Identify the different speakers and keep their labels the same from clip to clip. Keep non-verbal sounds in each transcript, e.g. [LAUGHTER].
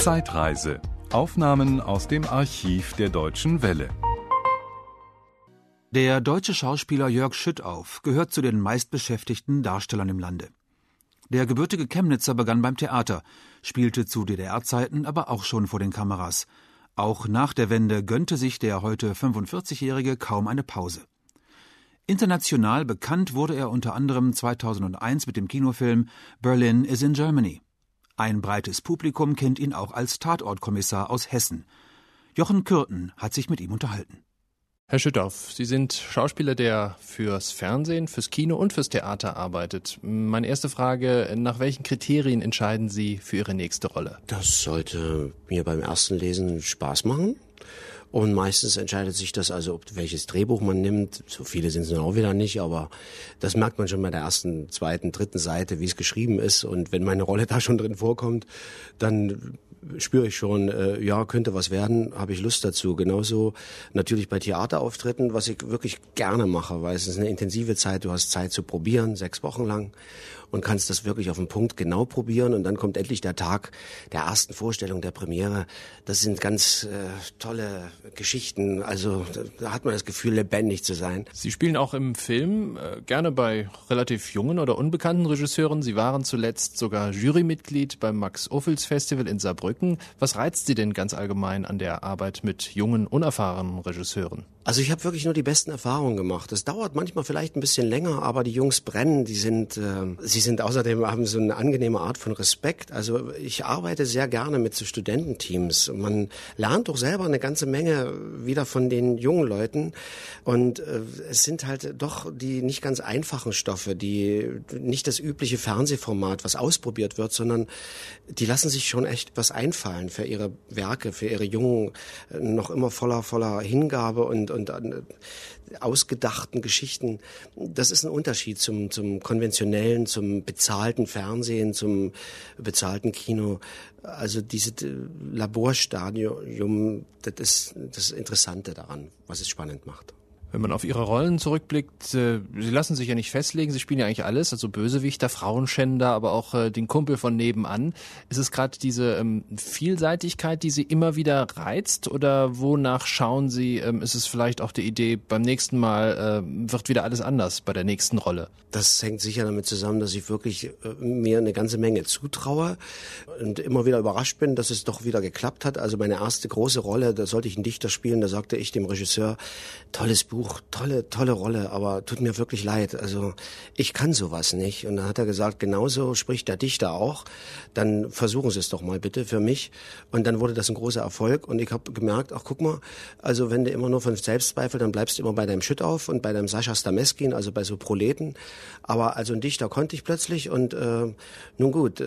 Speaker 1: Zeitreise. Aufnahmen aus dem Archiv der Deutschen Welle.
Speaker 2: Der deutsche Schauspieler Jörg Schüttauf gehört zu den meistbeschäftigten Darstellern im Lande. Der gebürtige Chemnitzer begann beim Theater, spielte zu DDR-Zeiten aber auch schon vor den Kameras. Auch nach der Wende gönnte sich der heute 45-Jährige kaum eine Pause. International bekannt wurde er unter anderem 2001 mit dem Kinofilm Berlin is in Germany. Ein breites Publikum kennt ihn auch als Tatortkommissar aus Hessen. Jochen Kürten hat sich mit ihm unterhalten.
Speaker 3: Herr Schüttauf, Sie sind Schauspieler, der fürs Fernsehen, fürs Kino und fürs Theater arbeitet. Meine erste Frage, nach welchen Kriterien entscheiden Sie für Ihre nächste Rolle?
Speaker 4: Das sollte mir beim ersten Lesen Spaß machen. Und meistens entscheidet sich das also, ob welches Drehbuch man nimmt. So viele sind es dann auch wieder nicht, aber das merkt man schon bei der ersten, zweiten, dritten Seite, wie es geschrieben ist. Und wenn meine Rolle [LAUGHS] da schon drin vorkommt, dann spüre ich schon, äh, ja, könnte was werden, habe ich Lust dazu. Genauso natürlich bei Theaterauftritten, was ich wirklich gerne mache, weil es ist eine intensive Zeit, du hast Zeit zu probieren, sechs Wochen lang und kannst das wirklich auf den Punkt genau probieren und dann kommt endlich der Tag der ersten Vorstellung, der Premiere. Das sind ganz äh, tolle Geschichten, also da hat man das Gefühl, lebendig zu sein.
Speaker 3: Sie spielen auch im Film äh, gerne bei relativ jungen oder unbekannten Regisseuren. Sie waren zuletzt sogar Jurymitglied beim Max Ophüls Festival in Saarbrücken. Was reizt Sie denn ganz allgemein an der Arbeit mit jungen, unerfahrenen Regisseuren?
Speaker 4: Also ich habe wirklich nur die besten Erfahrungen gemacht. Es dauert manchmal vielleicht ein bisschen länger, aber die Jungs brennen. Die sind, äh, sie sind außerdem haben so eine angenehme Art von Respekt. Also ich arbeite sehr gerne mit so Studententeams. Man lernt doch selber eine ganze Menge wieder von den jungen Leuten. Und äh, es sind halt doch die nicht ganz einfachen Stoffe, die nicht das übliche Fernsehformat, was ausprobiert wird, sondern die lassen sich schon echt was einfallen für ihre Werke, für ihre Jungen, äh, noch immer voller voller Hingabe und und, und äh, ausgedachten Geschichten. Das ist ein Unterschied zum, zum konventionellen, zum bezahlten Fernsehen, zum bezahlten Kino. Also dieses äh, Laborstadium, das ist das Interessante daran, was es spannend macht.
Speaker 3: Wenn man auf ihre Rollen zurückblickt, äh, sie lassen sich ja nicht festlegen, sie spielen ja eigentlich alles, also Bösewichter, Frauenschänder, aber auch äh, den Kumpel von nebenan. Ist es gerade diese ähm, Vielseitigkeit, die sie immer wieder reizt oder wonach schauen sie, ähm, ist es vielleicht auch die Idee, beim nächsten Mal äh, wird wieder alles anders bei der nächsten Rolle?
Speaker 4: Das hängt sicher damit zusammen, dass ich wirklich äh, mir eine ganze Menge zutraue und immer wieder überrascht bin, dass es doch wieder geklappt hat. Also meine erste große Rolle, da sollte ich einen Dichter spielen, da sagte ich dem Regisseur, tolles Buch, Buch, tolle, tolle Rolle, aber tut mir wirklich leid. Also ich kann sowas nicht. Und dann hat er gesagt, genauso spricht der Dichter auch. Dann versuchen Sie es doch mal bitte für mich. Und dann wurde das ein großer Erfolg. Und ich habe gemerkt, ach guck mal, also wenn du immer nur von Selbstzweifel, dann bleibst du immer bei deinem Schüttauf und bei deinem Sascha Stameskin, also bei so Proleten. Aber also ein Dichter konnte ich plötzlich und äh, nun gut, äh,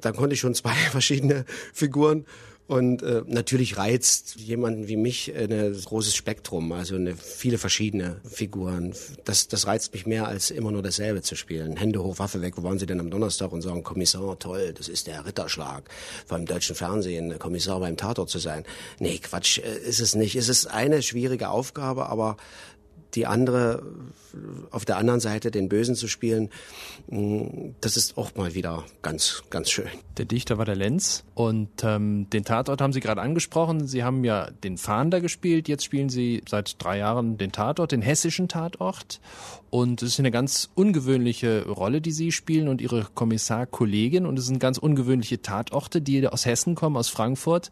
Speaker 4: dann konnte ich schon [LAUGHS] zwei verschiedene Figuren und äh, natürlich reizt jemanden wie mich ein großes Spektrum, also eine, viele verschiedene Figuren. Das, das reizt mich mehr, als immer nur dasselbe zu spielen. Hände hoch, Waffe weg, wo waren Sie denn am Donnerstag und sagen, Kommissar, toll, das ist der Ritterschlag beim deutschen Fernsehen, Kommissar beim Tatort zu sein. Nee, Quatsch, äh, ist es nicht. Es ist eine schwierige Aufgabe, aber die andere, auf der anderen Seite den Bösen zu spielen, mm, das ist auch mal wieder ganz, ganz schön.
Speaker 3: Der Dichter war der Lenz und ähm, den Tatort haben Sie gerade angesprochen. Sie haben ja den Fahnder gespielt, jetzt spielen Sie seit drei Jahren den Tatort, den hessischen Tatort. Und es ist eine ganz ungewöhnliche Rolle, die Sie spielen und Ihre Kommissarkollegin. Und es sind ganz ungewöhnliche Tatorte, die aus Hessen kommen, aus Frankfurt.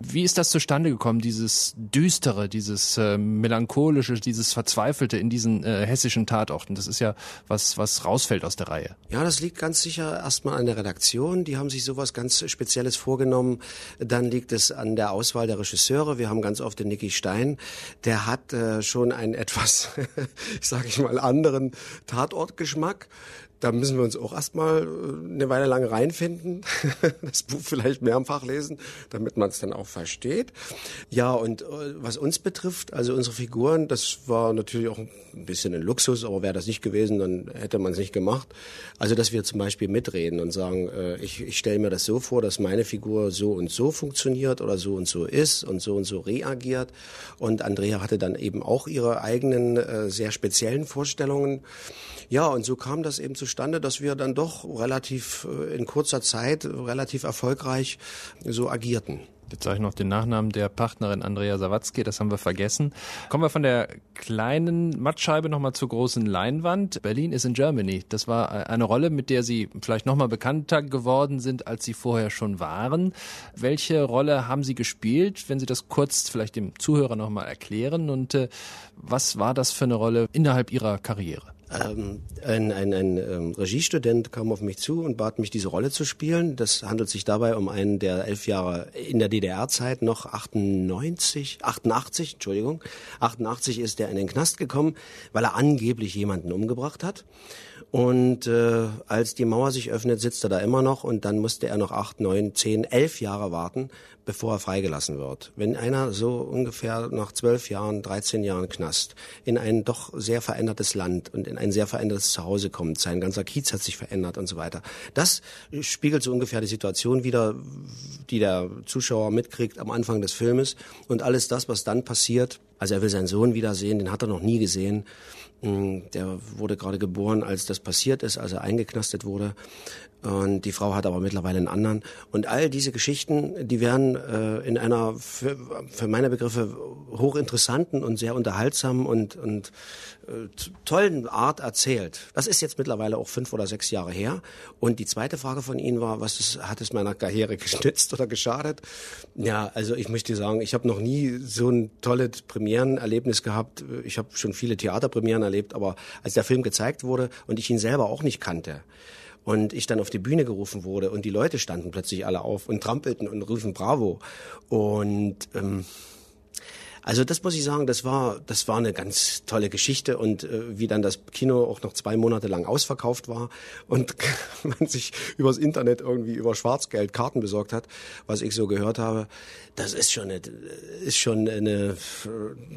Speaker 3: Wie ist das zustande gekommen, dieses Düstere, dieses äh, Melancholische, dieses Verzweifelte in diesen äh, hessischen Tatorten? Das ist ja was, was rausfällt aus der Reihe.
Speaker 4: Ja, das liegt ganz sicher erstmal an der Redaktion. Die haben sich sowas ganz Spezielles vorgenommen. Dann liegt es an der Auswahl der Regisseure. Wir haben ganz oft den Nicky Stein. Der hat äh, schon ein etwas, [LAUGHS] sage ich mal, an anderen Tatortgeschmack. Da müssen wir uns auch erstmal äh, eine Weile lang reinfinden, [LAUGHS] das Buch vielleicht mehrfach lesen, damit man es dann auch versteht. Ja, und äh, was uns betrifft, also unsere Figuren, das war natürlich auch ein bisschen ein Luxus, aber wäre das nicht gewesen, dann hätte man es nicht gemacht. Also, dass wir zum Beispiel mitreden und sagen, äh, ich, ich stelle mir das so vor, dass meine Figur so und so funktioniert oder so und so ist und so und so reagiert. Und Andrea hatte dann eben auch ihre eigenen sehr speziellen Vorstellungen. Ja, und so kam das eben zustande zustande, dass wir dann doch relativ äh, in kurzer Zeit relativ erfolgreich so agierten.
Speaker 3: Jetzt sage ich noch den Nachnamen der Partnerin Andrea Sawatzki, das haben wir vergessen. Kommen wir von der kleinen Mattscheibe nochmal zur großen Leinwand. Berlin is in Germany. Das war eine Rolle, mit der Sie vielleicht nochmal bekannter geworden sind, als Sie vorher schon waren. Welche Rolle haben Sie gespielt, wenn Sie das kurz vielleicht dem Zuhörer nochmal erklären? Und äh, was war das für eine Rolle innerhalb Ihrer Karriere?
Speaker 4: Ähm, ein, ein, ein ähm, Regiestudent kam auf mich zu und bat mich, diese Rolle zu spielen. Das handelt sich dabei um einen, der elf Jahre in der DDR-Zeit noch 98, 88, Entschuldigung, 88 ist er in den Knast gekommen, weil er angeblich jemanden umgebracht hat. Und äh, als die Mauer sich öffnet, sitzt er da immer noch und dann musste er noch acht, neun, zehn, elf Jahre warten, bevor er freigelassen wird. Wenn einer so ungefähr nach zwölf Jahren, dreizehn Jahren Knast in ein doch sehr verändertes Land und in ein sehr verändertes Zuhause kommt, sein ganzer Kiez hat sich verändert und so weiter. Das spiegelt so ungefähr die Situation wider, die der Zuschauer mitkriegt am Anfang des Filmes und alles das, was dann passiert. Also er will seinen Sohn wiedersehen, den hat er noch nie gesehen. Mm, der wurde gerade geboren, als das passiert ist, als er eingeknastet wurde. Und die Frau hat aber mittlerweile einen anderen. Und all diese Geschichten, die werden äh, in einer für, für meine Begriffe hochinteressanten und sehr unterhaltsamen und, und äh, tollen Art erzählt. Das ist jetzt mittlerweile auch fünf oder sechs Jahre her. Und die zweite Frage von Ihnen war, was ist, hat es meiner Karriere [LAUGHS] gestützt oder geschadet? Ja, also ich möchte sagen, ich habe noch nie so ein tolles Premierenerlebnis gehabt. Ich habe schon viele Theaterpremieren erlebt, aber als der Film gezeigt wurde und ich ihn selber auch nicht kannte, und ich dann auf die Bühne gerufen wurde und die Leute standen plötzlich alle auf und trampelten und riefen Bravo. Und ähm, also das muss ich sagen, das war das war eine ganz tolle Geschichte und äh, wie dann das Kino auch noch zwei Monate lang ausverkauft war und [LAUGHS] man sich übers Internet irgendwie über Schwarzgeld Karten besorgt hat, was ich so gehört habe, das ist schon eine, ist schon eine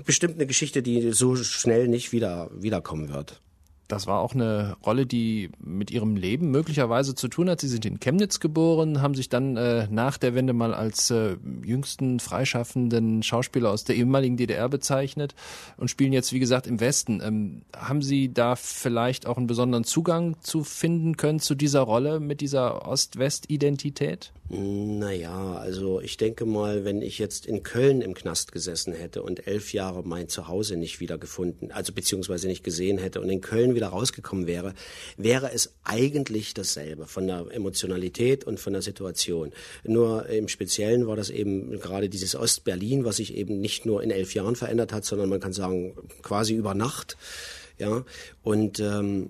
Speaker 4: bestimmt eine Geschichte, die so schnell nicht wieder wiederkommen wird.
Speaker 3: Das war auch eine Rolle, die mit ihrem Leben möglicherweise zu tun hat. Sie sind in Chemnitz geboren, haben sich dann äh, nach der Wende mal als äh, jüngsten freischaffenden Schauspieler aus der ehemaligen DDR bezeichnet und spielen jetzt, wie gesagt, im Westen. Ähm, haben Sie da vielleicht auch einen besonderen Zugang zu finden können zu dieser Rolle mit dieser Ost-West-Identität?
Speaker 4: Naja, also ich denke mal, wenn ich jetzt in Köln im Knast gesessen hätte und elf Jahre mein Zuhause nicht wiedergefunden, also beziehungsweise nicht gesehen hätte und in Köln wieder rausgekommen wäre, wäre es eigentlich dasselbe von der Emotionalität und von der Situation. Nur im Speziellen war das eben gerade dieses Ostberlin, was sich eben nicht nur in elf Jahren verändert hat, sondern man kann sagen quasi über Nacht. Ja, und ähm,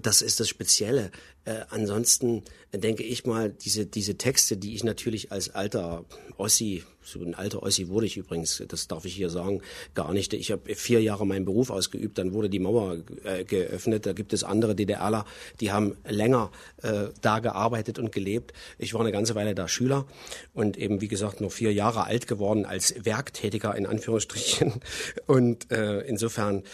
Speaker 4: das ist das Spezielle. Äh, ansonsten denke ich mal, diese, diese Texte, die ich natürlich als alter Ossi, so ein alter Ossi wurde ich übrigens, das darf ich hier sagen, gar nicht. Ich habe vier Jahre meinen Beruf ausgeübt, dann wurde die Mauer äh, geöffnet. Da gibt es andere DDRler, die haben länger äh, da gearbeitet und gelebt. Ich war eine ganze Weile da Schüler und eben, wie gesagt, noch vier Jahre alt geworden als Werktätiger in Anführungsstrichen. [LAUGHS] Und äh, insofern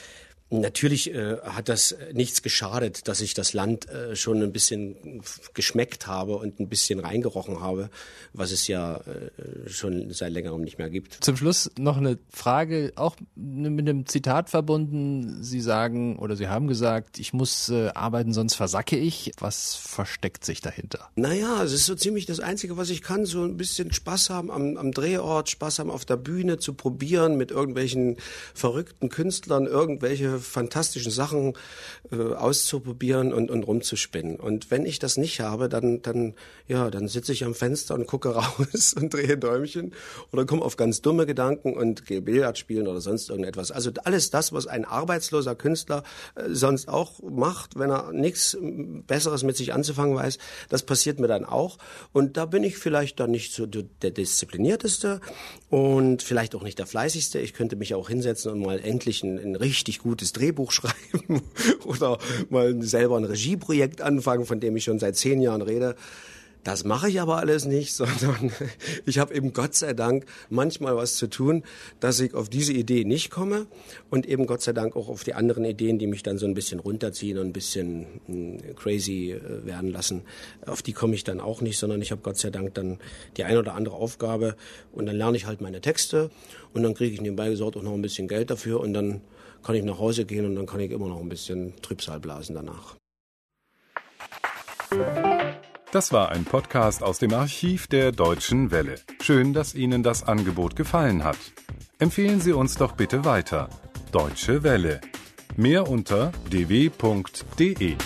Speaker 4: Natürlich äh, hat das nichts geschadet, dass ich das Land äh, schon ein bisschen geschmeckt habe und ein bisschen reingerochen habe, was es ja äh, schon seit längerem nicht mehr gibt.
Speaker 3: Zum Schluss noch eine Frage, auch mit einem Zitat verbunden. Sie sagen oder Sie haben gesagt, ich muss äh, arbeiten, sonst versacke ich. Was versteckt sich dahinter?
Speaker 4: Naja, es ist so ziemlich das Einzige, was ich kann, so ein bisschen Spaß haben am, am Drehort, Spaß haben auf der Bühne, zu probieren mit irgendwelchen verrückten Künstlern, irgendwelche fantastischen Sachen äh, auszuprobieren und, und rumzuspinnen. Und wenn ich das nicht habe, dann, dann, ja, dann sitze ich am Fenster und gucke [LAUGHS] raus und drehe Däumchen oder komme auf ganz dumme Gedanken und gehe Billard spielen oder sonst irgendetwas. Also alles das, was ein arbeitsloser Künstler äh, sonst auch macht, wenn er nichts Besseres mit sich anzufangen weiß, das passiert mir dann auch. Und da bin ich vielleicht dann nicht so der disziplinierteste und vielleicht auch nicht der fleißigste. Ich könnte mich auch hinsetzen und mal endlich ein, ein richtig gutes Drehbuch [LAUGHS] schreiben oder mal selber ein Regieprojekt anfangen, von dem ich schon seit zehn Jahren rede. Das mache ich aber alles nicht, [LAUGHS] sondern ich habe eben Gott sei Dank manchmal was zu tun, dass ich auf diese Idee nicht komme und eben Gott sei Dank auch auf die anderen Ideen, die mich dann so ein bisschen runterziehen und ein bisschen hm, crazy äh, werden lassen. Auf die komme ich dann auch nicht, sondern ich habe Gott sei Dank dann die eine oder andere Aufgabe und dann lerne ich halt meine Texte und dann kriege ich nebenbei gesagt auch noch ein bisschen Geld dafür und dann kann ich nach Hause gehen und dann kann ich immer noch ein bisschen Trübsal blasen danach.
Speaker 1: Das war ein Podcast aus dem Archiv der Deutschen Welle. Schön, dass Ihnen das Angebot gefallen hat. Empfehlen Sie uns doch bitte weiter. Deutsche Welle. Mehr unter dw.de.